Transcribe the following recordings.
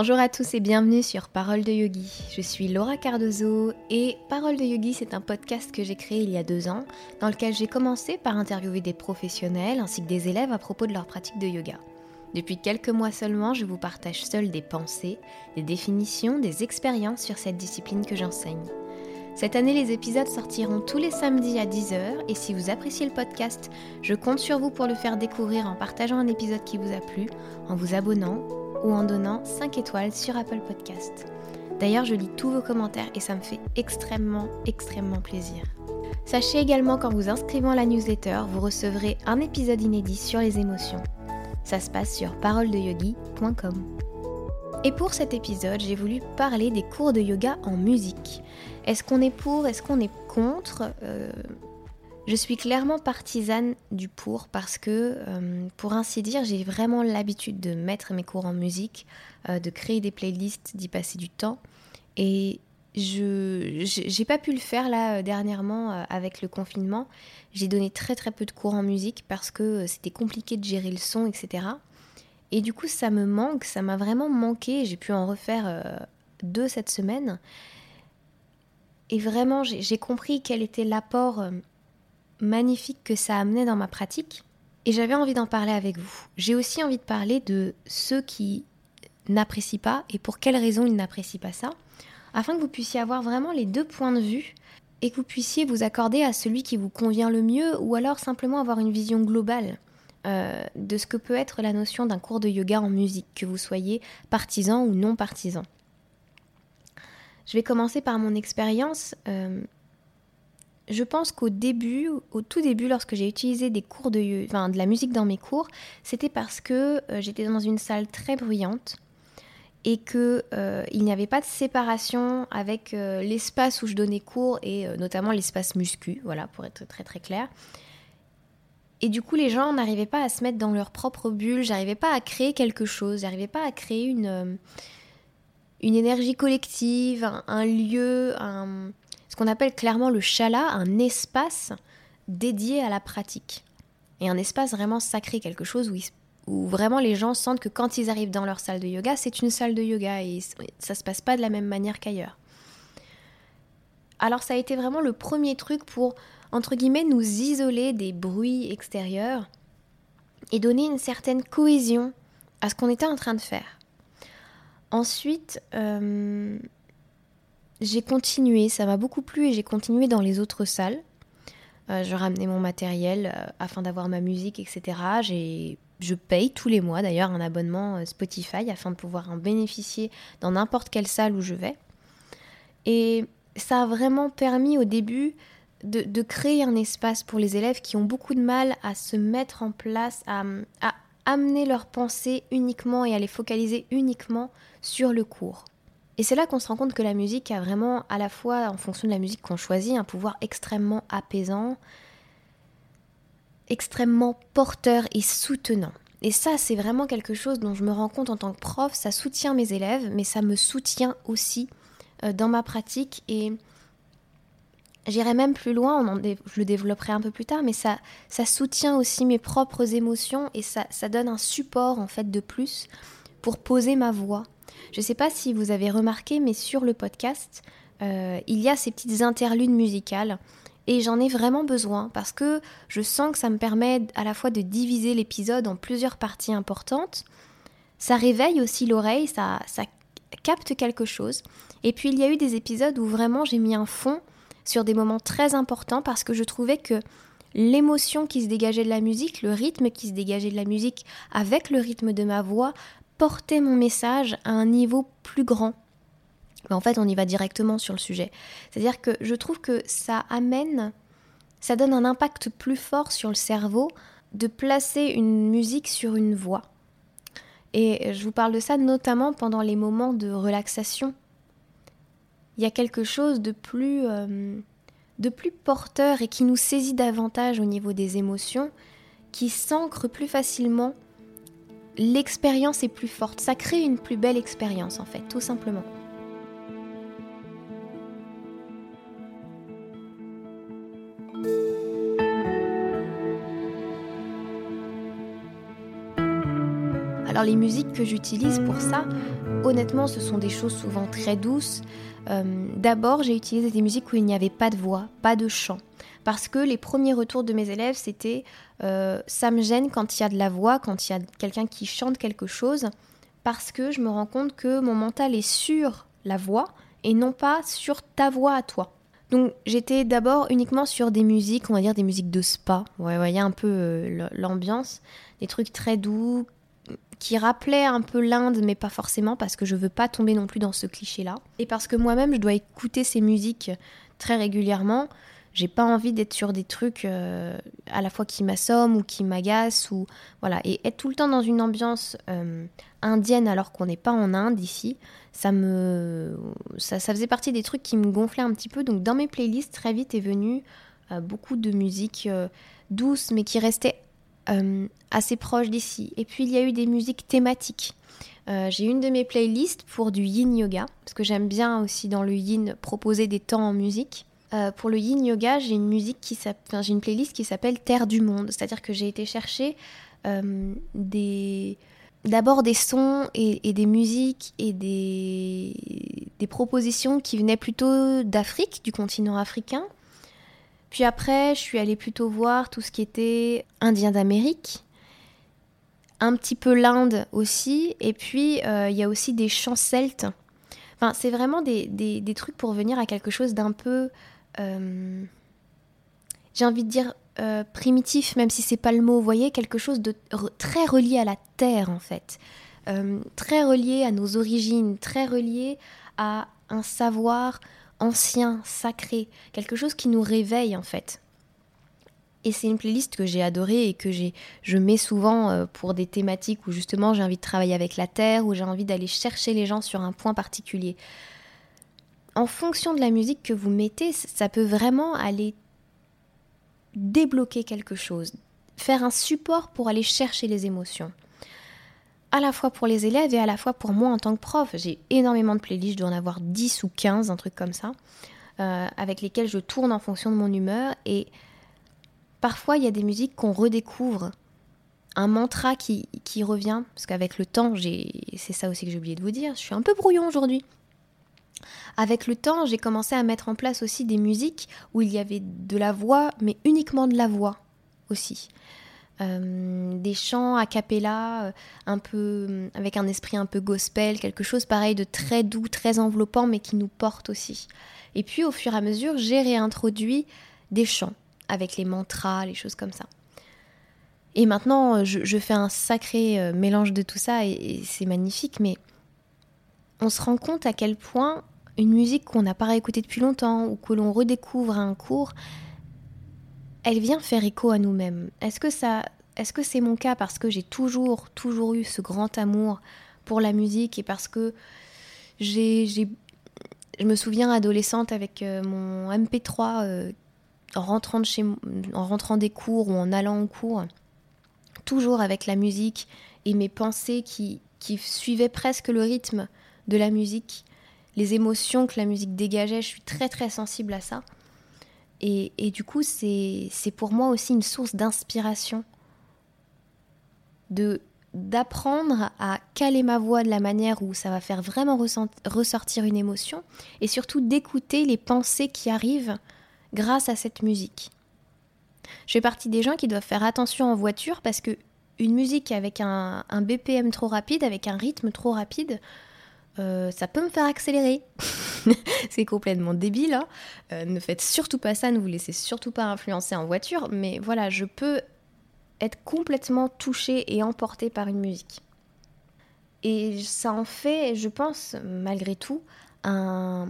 Bonjour à tous et bienvenue sur Parole de Yogi. Je suis Laura Cardozo et Parole de Yogi, c'est un podcast que j'ai créé il y a deux ans, dans lequel j'ai commencé par interviewer des professionnels ainsi que des élèves à propos de leur pratique de yoga. Depuis quelques mois seulement, je vous partage seul des pensées, des définitions, des expériences sur cette discipline que j'enseigne. Cette année, les épisodes sortiront tous les samedis à 10h et si vous appréciez le podcast, je compte sur vous pour le faire découvrir en partageant un épisode qui vous a plu, en vous abonnant ou en donnant 5 étoiles sur Apple Podcast. D'ailleurs, je lis tous vos commentaires et ça me fait extrêmement, extrêmement plaisir. Sachez également qu'en vous inscrivant à la newsletter, vous recevrez un épisode inédit sur les émotions. Ça se passe sur paroledeyogi.com. Et pour cet épisode, j'ai voulu parler des cours de yoga en musique. Est-ce qu'on est pour Est-ce qu'on est contre? Euh, Je suis clairement partisane du pour parce que, euh, pour ainsi dire, j'ai vraiment l'habitude de mettre mes cours en musique, euh, de créer des playlists, d'y passer du temps. Et je j'ai pas pu le faire là dernièrement avec le confinement. J'ai donné très très peu de cours en musique parce que c'était compliqué de gérer le son, etc. Et du coup, ça me manque, ça m'a vraiment manqué. J'ai pu en refaire euh, deux cette semaine. Et vraiment, j'ai compris quel était l'apport euh, magnifique que ça amenait dans ma pratique. Et j'avais envie d'en parler avec vous. J'ai aussi envie de parler de ceux qui n'apprécient pas et pour quelles raisons ils n'apprécient pas ça, afin que vous puissiez avoir vraiment les deux points de vue et que vous puissiez vous accorder à celui qui vous convient le mieux ou alors simplement avoir une vision globale. Euh, de ce que peut être la notion d'un cours de yoga en musique, que vous soyez partisan ou non partisan. Je vais commencer par mon expérience. Euh, je pense qu'au début, au tout début, lorsque j'ai utilisé des cours de, enfin, de la musique dans mes cours, c'était parce que euh, j'étais dans une salle très bruyante et qu'il il n'y avait pas de séparation avec l'espace où je donnais cours et notamment l'espace muscu, voilà, pour être très très clair. Et du coup, les gens n'arrivaient pas à se mettre dans leur propre bulle, j'arrivais pas à créer quelque chose, j'arrivais pas à créer une, euh, énergie collective, un, lieu, un, qu'on appelle clairement le chala, un espace dédié à la pratique. Et un espace vraiment sacré, quelque chose où, où vraiment les gens sentent que quand ils arrivent dans leur salle de yoga, c'est une salle de yoga et ça se passe pas de la même manière qu'ailleurs. Alors ça a été vraiment le premier truc pour entre guillemets, nous isoler des bruits extérieurs et donner une certaine cohésion à ce qu'on était en train de faire. Ensuite, euh, j'ai continué, ça m'a beaucoup plu et j'ai continué dans les autres salles. Euh, je ramenais mon matériel euh, afin d'avoir ma musique, etc. Je paye tous les mois d'ailleurs un abonnement Spotify afin de pouvoir en bénéficier dans n'importe quelle salle où je vais. Et ça a vraiment permis au début de, créer un espace pour les élèves qui ont beaucoup de mal à se mettre en place, à, amener leurs pensées uniquement et à les focaliser uniquement sur le cours. Et c'est là qu'on se rend compte que la musique a vraiment, à la fois en fonction de la musique qu'on choisit, un pouvoir extrêmement apaisant, extrêmement porteur et soutenant. Et ça, c'est vraiment quelque chose dont je me rends compte en tant que prof, ça soutient mes élèves, mais ça me soutient aussi euh, dans ma pratique et J'irai même plus loin, je le développerai un peu plus tard, mais ça, ça soutient aussi mes propres émotions et ça donne un support en fait de plus pour poser ma voix. Je ne sais pas si vous avez remarqué, mais sur le podcast, euh, il y a ces petites interludes musicales et j'en ai vraiment besoin parce que je sens que ça me permet à la fois de diviser l'épisode en plusieurs parties importantes. Ça réveille aussi l'oreille, ça, ça capte quelque chose. Et puis il y a eu des épisodes où vraiment j'ai mis un fond sur des moments très importants parce que je trouvais que l'émotion qui se dégageait de la musique, le rythme qui se dégageait de la musique avec le rythme de ma voix portait mon message à un niveau plus grand. Mais en fait, on y va directement sur le sujet. C'est-à-dire que je trouve que ça amène, ça donne un impact plus fort sur le cerveau de placer une musique sur une voix. Et je vous parle de ça notamment pendant les moments de relaxation il y a quelque chose de plus, euh, de plus porteur et qui nous saisit davantage au niveau des émotions, qui s'ancre plus facilement. L'expérience est plus forte, ça crée une plus belle expérience en fait, tout simplement. Alors les musiques que j'utilise pour ça, honnêtement, ce sont des choses souvent très douces. Euh, d'abord, j'ai utilisé des musiques où il n'y avait pas de voix, pas de chant. Parce que les premiers retours de mes élèves, c'était euh, ça me gêne quand il y a de la voix, quand il y a quelqu'un qui chante quelque chose, parce que je me rends compte que mon mental est sur la voix et non pas sur ta voix à toi. Donc j'étais d'abord uniquement sur des musiques, on va dire des musiques de spa. Vous voyez un peu euh, l'ambiance, des trucs très doux, qui rappelaient un peu l'Inde, mais pas forcément, parce que je veux pas tomber non plus dans ce cliché-là. Et parce que moi-même, je dois écouter ces musiques très régulièrement. J'ai pas envie d'être sur des trucs euh, à la fois qui m'assomment ou qui m'agacent ou voilà et être tout le temps dans une ambiance euh, indienne alors qu'on n'est pas en Inde ici, ça me ça, faisait partie des trucs qui me gonflaient un petit peu. Donc dans mes playlists très vite est venu euh, beaucoup de musique douce mais qui restait assez proche d'ici. Et puis il y a eu des musiques thématiques. j'ai une de mes playlists pour du yin yoga, parce que j'aime bien aussi dans le yin proposer des temps en musique. Euh, pour le yin yoga, j'ai une musique qui enfin, j'ai une playlist qui s'appelle Terre du monde, c'est-à-dire que j'ai été chercher euh, d'abord des sons et, des musiques et des, propositions qui venaient plutôt d'Afrique, du continent africain. Puis après, je suis allée plutôt voir tout ce qui était indien d'Amérique, un petit peu l'Inde aussi, et puis euh, il y a aussi des chants celtes. Enfin, c'est vraiment des, des, trucs pour venir à quelque chose d'un peu euh, j'ai envie de dire euh, primitif, même si c'est pas le mot, vous voyez, quelque chose de très relié à la terre en fait, euh, très relié à nos origines, très relié à un savoir ancien, sacré, quelque chose qui nous réveille en fait. Et c'est une playlist que j'ai adorée et que j'ai, je mets souvent pour des thématiques où justement j'ai envie de travailler avec la terre, où j'ai envie d'aller chercher les gens sur un point particulier en fonction de la musique que vous mettez, ça peut vraiment aller débloquer quelque chose, faire un support pour aller chercher les émotions. À la fois pour les élèves et à la fois pour moi en tant que prof. J'ai énormément de playlists, je dois en avoir 10 ou 15, un truc comme ça, euh, avec lesquelles je tourne en fonction de mon humeur. Et parfois, il y a des musiques qu'on redécouvre. Un mantra qui, qui revient, parce qu'avec le temps, c'est ça aussi que j'ai oublié de vous dire, je suis un peu brouillon aujourd'hui. Avec le temps, j'ai commencé à mettre en place aussi des musiques où il y avait de la voix, mais uniquement de la voix aussi. Euh, des chants a cappella, euh, un peu avec un esprit un peu gospel, quelque chose pareil de très doux, très enveloppant, mais qui nous porte aussi. Et puis au fur et à mesure, j'ai réintroduit des chants avec les mantras, les choses comme ça. Et maintenant, je, fais un sacré euh, mélange de tout ça et c'est magnifique, mais on se rend compte à quel point une musique qu'on n'a pas réécoutée depuis longtemps ou que l'on redécouvre à un cours, elle vient faire écho à nous-mêmes. Est-ce que ça, est-ce que c'est mon cas parce que j'ai toujours, toujours eu ce grand amour pour la musique et parce que j'ai, je me souviens adolescente avec euh, mon MP3 euh, en rentrant en des cours ou en allant au cours, toujours avec la musique et mes pensées qui, qui suivaient presque le rythme de la musique les émotions que la musique dégageait. Je suis très très sensible à ça. Et, du coup, c'est pour moi aussi une source d'inspiration d'apprendre à caler ma voix de la manière où ça va faire vraiment ressortir une émotion et surtout d'écouter les pensées qui arrivent grâce à cette musique. Je fais partie des gens qui doivent faire attention en voiture parce que une musique avec un BPM trop rapide, avec un rythme trop rapide, euh, ça peut me faire accélérer. c'est complètement débile. Hein. Euh, ne faites surtout pas ça, ne vous laissez surtout pas influencer en voiture. Mais voilà, je peux être complètement touchée et emportée par une musique. Et ça en fait, je pense, malgré tout, un,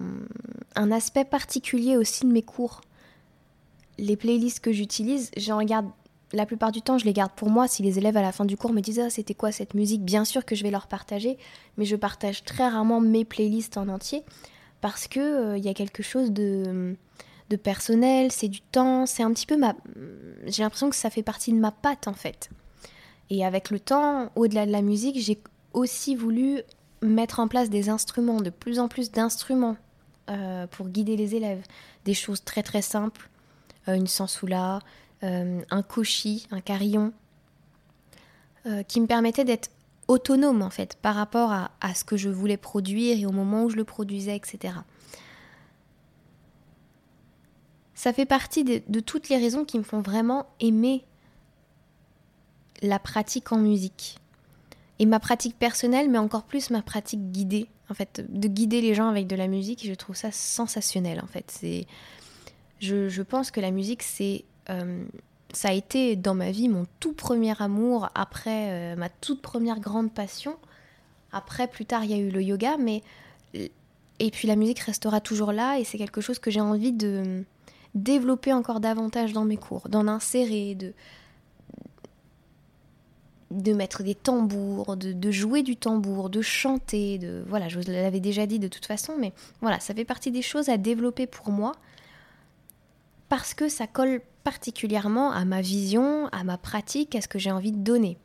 un aspect particulier aussi de mes cours. Les playlists que j'utilise, j'en regarde la plupart du temps, je les garde pour moi. Si les élèves à la fin du cours me disent ah, c'était quoi cette musique, bien sûr que je vais leur partager, mais je partage très rarement mes playlists en entier parce que euh, il y a quelque chose de, de personnel, c'est du temps, c'est un petit peu ma. J'ai l'impression que ça fait partie de ma patte en fait. Et avec le temps, au-delà de la musique, j'ai aussi voulu mettre en place des instruments, de plus en plus d'instruments euh, pour guider les élèves. Des choses très très simples, euh, une sansoula, un cochi, un carillon, euh, qui me permettait d'être autonome en fait par rapport à, à, ce que je voulais produire et au moment où je le produisais, etc. Ça fait partie de, toutes les raisons qui me font vraiment aimer la pratique en musique. Et ma pratique personnelle, mais encore plus ma pratique guidée, en fait, de guider les gens avec de la musique, je trouve ça sensationnel, en fait. Je, je pense que la musique, c'est, euh, ça a été dans ma vie mon tout premier amour, après euh, ma toute première grande passion. Après, plus tard, il y a eu le yoga, mais et puis la musique restera toujours là, et c'est quelque chose que j'ai envie de développer encore davantage dans mes cours, d'en insérer, de de mettre des tambours, de, jouer du tambour, de chanter, de voilà, je l'avais déjà dit de toute façon, mais voilà, ça fait partie des choses à développer pour moi parce que ça colle particulièrement à ma vision, à ma pratique, à ce que j'ai envie de donner.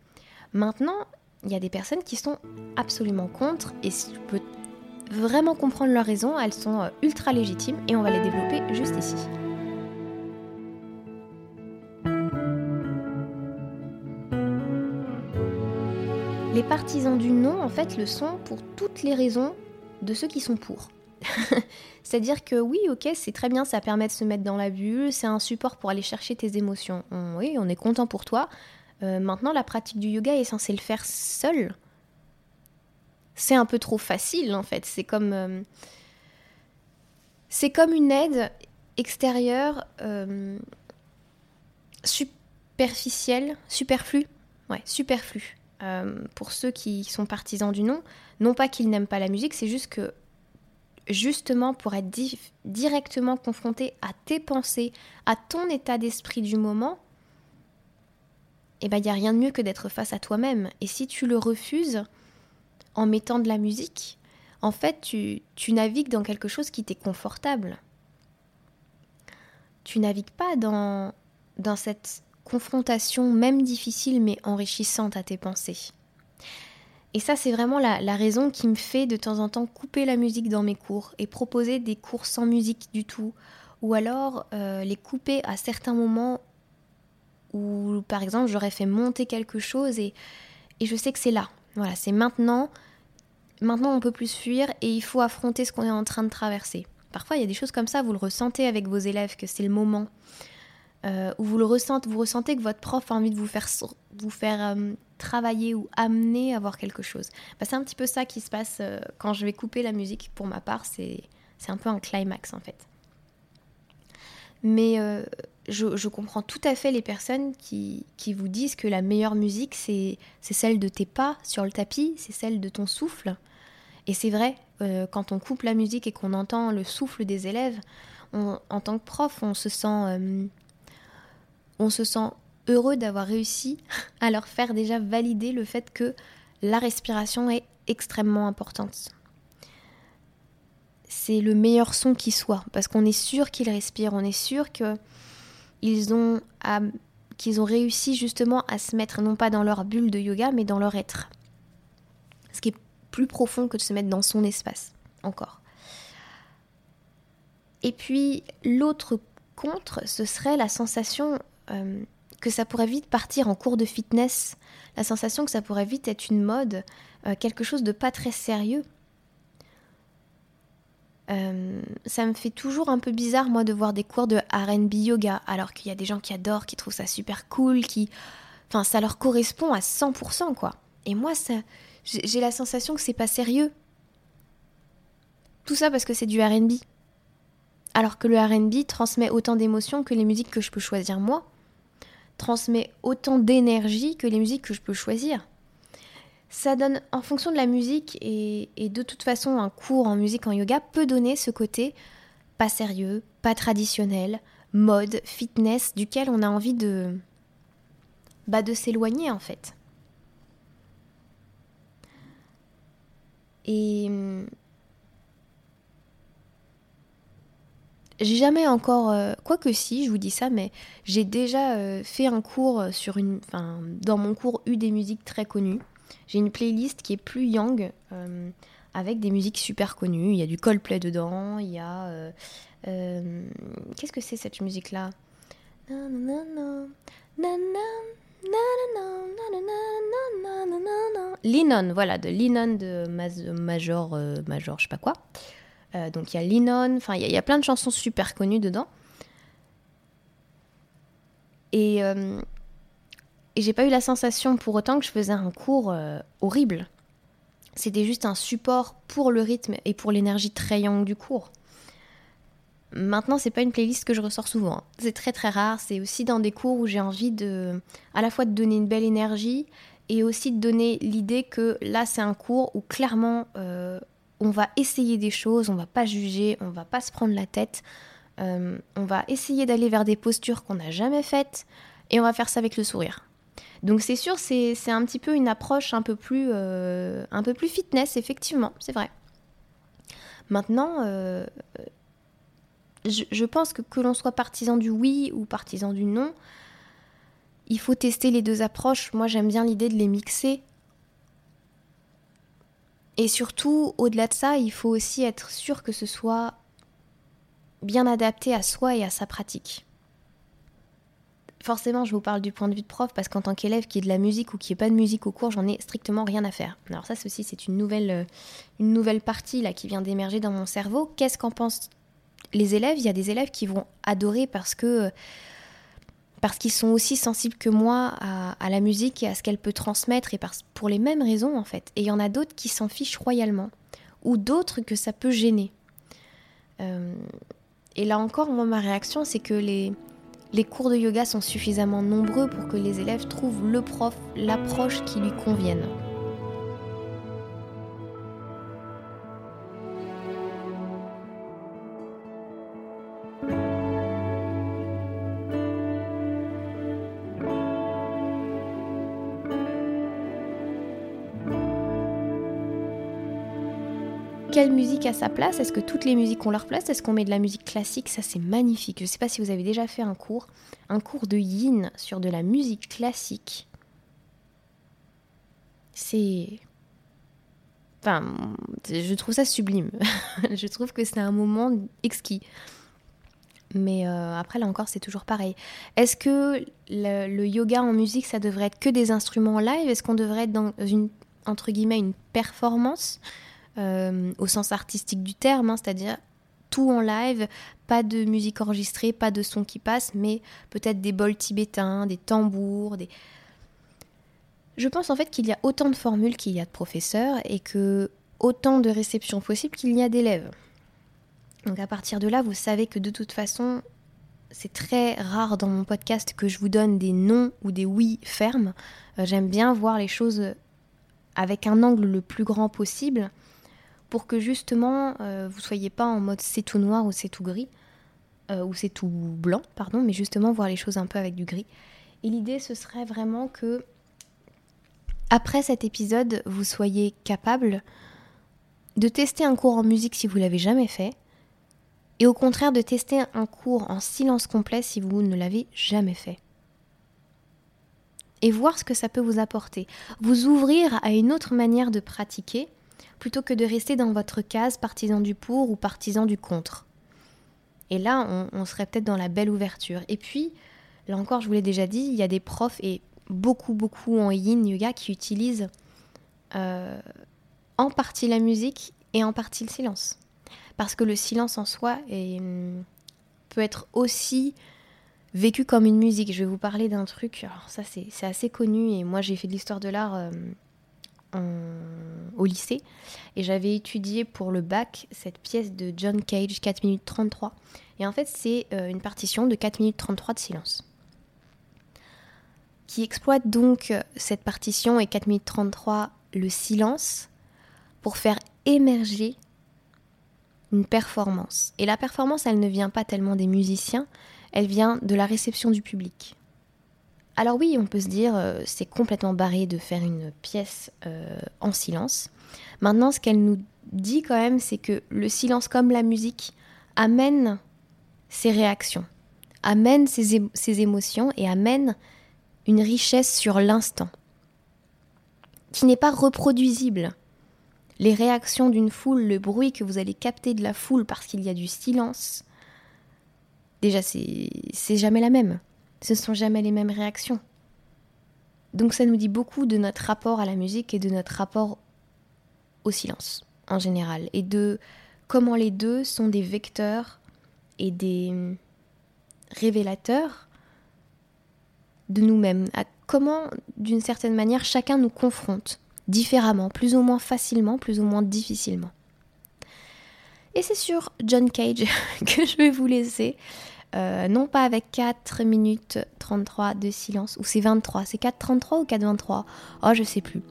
Maintenant, il y a des personnes qui sont absolument contre et je peux vraiment comprendre leurs raisons, elles sont euh, ultra légitimes et on va les développer juste ici. Les partisans du non, en fait, le sont pour toutes les raisons de ceux qui sont pour. C'est-à-dire que oui, ok, c'est très bien, ça permet de se mettre dans la bulle, c'est un support pour aller chercher tes émotions. oui, on est content pour toi. Euh, maintenant, la pratique du yoga est censée le faire seul. C'est un peu trop facile, en fait. C'est comme, euh, c'est comme une aide extérieure euh, superficielle, superflue. Ouais, superflue. Pour ceux qui sont partisans du non, non pas qu'ils n'aiment pas la musique, c'est juste que justement pour être directement confronté à tes pensées, à ton état d'esprit du moment, eh ben il n'y a rien de mieux que d'être face à toi-même. Et si tu le refuses en mettant de la musique, en fait tu, navigues dans quelque chose qui t'est confortable. Tu navigues pas dans cette confrontation, même difficile mais enrichissante à tes pensées. Et ça, c'est vraiment la, raison qui me fait de temps en temps couper la musique dans mes cours et proposer des cours sans musique du tout. Ou alors euh, les couper à certains moments où, par exemple, j'aurais fait monter quelque chose et, et je sais que c'est là. Voilà, c'est maintenant. Maintenant, on peut plus fuir et il faut affronter ce qu'on est en train de traverser. Parfois, il y a des choses comme ça, vous le ressentez avec vos élèves, que c'est le moment. Euh, où vous le ressentez, vous ressentez que votre prof a envie de vous faire, euh, travailler ou amener à voir quelque chose. Bah, c'est un petit peu ça qui se passe euh, quand je vais couper la musique. Pour ma part, c'est un peu un climax en fait. Mais je, je, comprends tout à fait les personnes qui, qui vous disent que la meilleure musique, c'est celle de tes pas sur le tapis, c'est celle de ton souffle. Et c'est vrai, quand on coupe la musique et qu'on entend le souffle des élèves, en tant que prof, on se sent on se sent heureux d'avoir réussi à leur faire déjà valider le fait que la respiration est extrêmement importante. C'est le meilleur son qui soit, parce qu'on est sûr qu'ils respirent, on est sûr qu'ils ont, ont réussi justement à se mettre non pas dans leur bulle de yoga, mais dans leur être. Ce qui est plus profond que de se mettre dans son espace, encore. Et puis l'autre contre, ce serait la sensation euh, que ça pourrait vite partir en cours de fitness, la sensation que ça pourrait vite être une mode, euh, quelque chose de pas très sérieux. Euh, ça me fait toujours un peu bizarre, moi, de voir des cours de RB yoga, alors qu'il y a des gens qui adorent, qui trouvent ça super cool, qui. Enfin, ça leur correspond à 100%, quoi. Et moi, ça, j'ai la sensation que c'est pas sérieux. Tout ça parce que c'est du RB. Alors que le RB transmet autant d'émotions que les musiques que je peux choisir moi transmet autant d'énergie que les musiques que je peux choisir. Ça donne, en fonction de la musique, et, de toute façon, un cours en musique en yoga peut donner ce côté pas sérieux, pas traditionnel, mode, fitness, duquel on a envie de, bah, de s'éloigner en fait. Et J'ai jamais encore, euh, quoi que si, je vous dis ça, mais j'ai déjà euh, fait un cours sur une, enfin, dans mon cours eu des musiques très connues. J'ai une playlist qui est plus young, euh, avec des musiques super connues. Il y a du Coldplay dedans, il y a, qu'est-ce que c'est cette musique là Linon, voilà, de Linon de Major, euh, Major, je sais pas quoi. Euh, donc il y a Linon, enfin il y, a plein de chansons super connues dedans. Et, euh, et j'ai pas eu la sensation pour autant que je faisais un cours horrible. C'était juste un support pour le rythme et pour l'énergie très young du cours. Maintenant, c'est pas une playlist que je ressors souvent. Hein. C'est très très rare. C'est aussi dans des cours où j'ai envie de, à la fois de donner une belle énergie et aussi de donner l'idée que là, c'est un cours où clairement, euh, on va essayer des choses, on va pas juger, on va pas se prendre la tête, euh, on va essayer d'aller vers des postures qu'on n'a jamais faites et on va faire ça avec le sourire. Donc c'est sûr, c'est un petit peu une approche un peu plus, euh, un peu plus fitness, effectivement, c'est vrai. Maintenant, je, pense que que l'on soit partisan du oui ou partisan du non, il faut tester les deux approches. Moi, j'aime bien l'idée de les mixer. Et surtout, au-delà de ça, il faut aussi être sûr que ce soit bien adapté à soi et à sa pratique. Forcément, je vous parle du point de vue de prof parce qu'en tant qu'élève qui est de la musique ou qui n'est pas de musique au cours, j'en ai strictement rien à faire. Alors ça, ceci, c'est une nouvelle, euh, une nouvelle partie là qui vient d'émerger dans mon cerveau. Qu'est-ce qu'en pense les élèves, il y a des élèves qui vont adorer parce que parce qu'ils sont aussi sensibles que moi à, la musique et à ce qu'elle peut transmettre et pour les mêmes raisons en fait. Et il y en a d'autres qui s'en fichent royalement ou d'autres que ça peut gêner. Euh, et là encore, moi ma réaction c'est que les, les cours de yoga sont suffisamment nombreux pour que les élèves trouvent le prof, l'approche qui lui convienne. Quelle musique a sa place? Est-ce que toutes les musiques ont leur place? Est-ce qu'on met de la musique classique? Ça, c'est magnifique. Je ne sais pas si vous avez déjà fait un cours, un cours de yin sur de la musique classique. C'est. Enfin, je trouve ça sublime. je trouve que c'est un moment exquis. Mais euh, après, là encore, c'est toujours pareil. Est-ce que le, yoga en musique, ça devrait être que des instruments live? Est-ce qu'on devrait être dans une, entre guillemets, une performance? Au sens artistique du terme, hein, c'est-à-dire tout en live, pas de musique enregistrée, pas de son qui passe, mais peut-être des bols tibétains, des tambours, des... Je pense en fait qu'il y a autant de formules qu'il y a de professeurs et que autant de réceptions possibles qu'il y a d'élèves. Donc à partir de là, vous savez que de toute façon, c'est très rare dans mon podcast que je vous donne des non ou des oui fermes. Euh, j'aime bien voir les choses avec un angle le plus grand possible pour que justement euh, vous soyez pas en mode c'est tout noir ou c'est tout gris, euh, ou c'est tout blanc, pardon, mais justement voir les choses un peu avec du gris. Et l'idée ce serait vraiment que après cet épisode, vous soyez capable de tester un cours en musique si vous l'avez jamais fait, et au contraire de tester un cours en silence complet si vous ne l'avez jamais fait. Et voir ce que ça peut vous apporter. Vous ouvrir à une autre manière de pratiquer plutôt que de rester dans votre case partisan du pour ou partisan du contre. Et là, on, serait peut-être dans la belle ouverture. Et puis, là encore, je vous l'ai déjà dit, il y a des profs et beaucoup, beaucoup en yin yoga qui utilisent euh, en partie la musique et en partie le silence. Parce que le silence en soi peut être aussi vécu comme une musique. Je vais vous parler d'un truc, alors ça c'est assez connu et moi j'ai fait de l'histoire de l'art euh, au lycée et j'avais étudié pour le bac cette pièce de John Cage 4 minutes 33 et en fait c'est euh, une partition de 4 minutes 33 de silence qui exploite donc euh, cette partition et 4 minutes 33 le silence pour faire émerger une performance. Et la performance, elle ne vient pas tellement des musiciens, elle vient de la réception du public. Alors oui, on peut se dire, euh, c'est complètement barré de faire une pièce euh, en silence. Maintenant, ce qu'elle nous dit quand même, c'est que le silence, comme la musique, amène ses réactions, amène ses, ses émotions et amène une richesse sur l'instant, qui n'est pas reproduisible. Les réactions d'une foule, le bruit que vous allez capter de la foule parce qu'il y a du silence, déjà, c'est jamais la même ce ne sont jamais les mêmes réactions. Donc ça nous dit beaucoup de notre rapport à la musique et de notre rapport au silence en général, et de comment les deux sont des vecteurs et des révélateurs de nous-mêmes, à comment d'une certaine manière chacun nous confronte différemment, plus ou moins facilement, plus ou moins difficilement. Et c'est sur John Cage que je vais vous laisser. Euh, non pas avec 4 minutes 33 de silence, ou c'est 23, c'est 4.33 ou 4.23 Oh, je sais plus.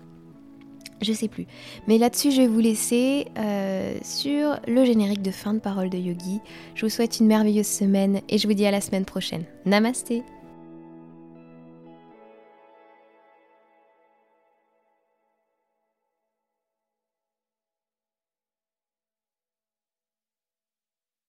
Je sais plus. Mais là-dessus, je vais vous laisser euh, sur le générique de fin de parole de Yogi. Je vous souhaite une merveilleuse semaine et je vous dis à la semaine prochaine. Namasté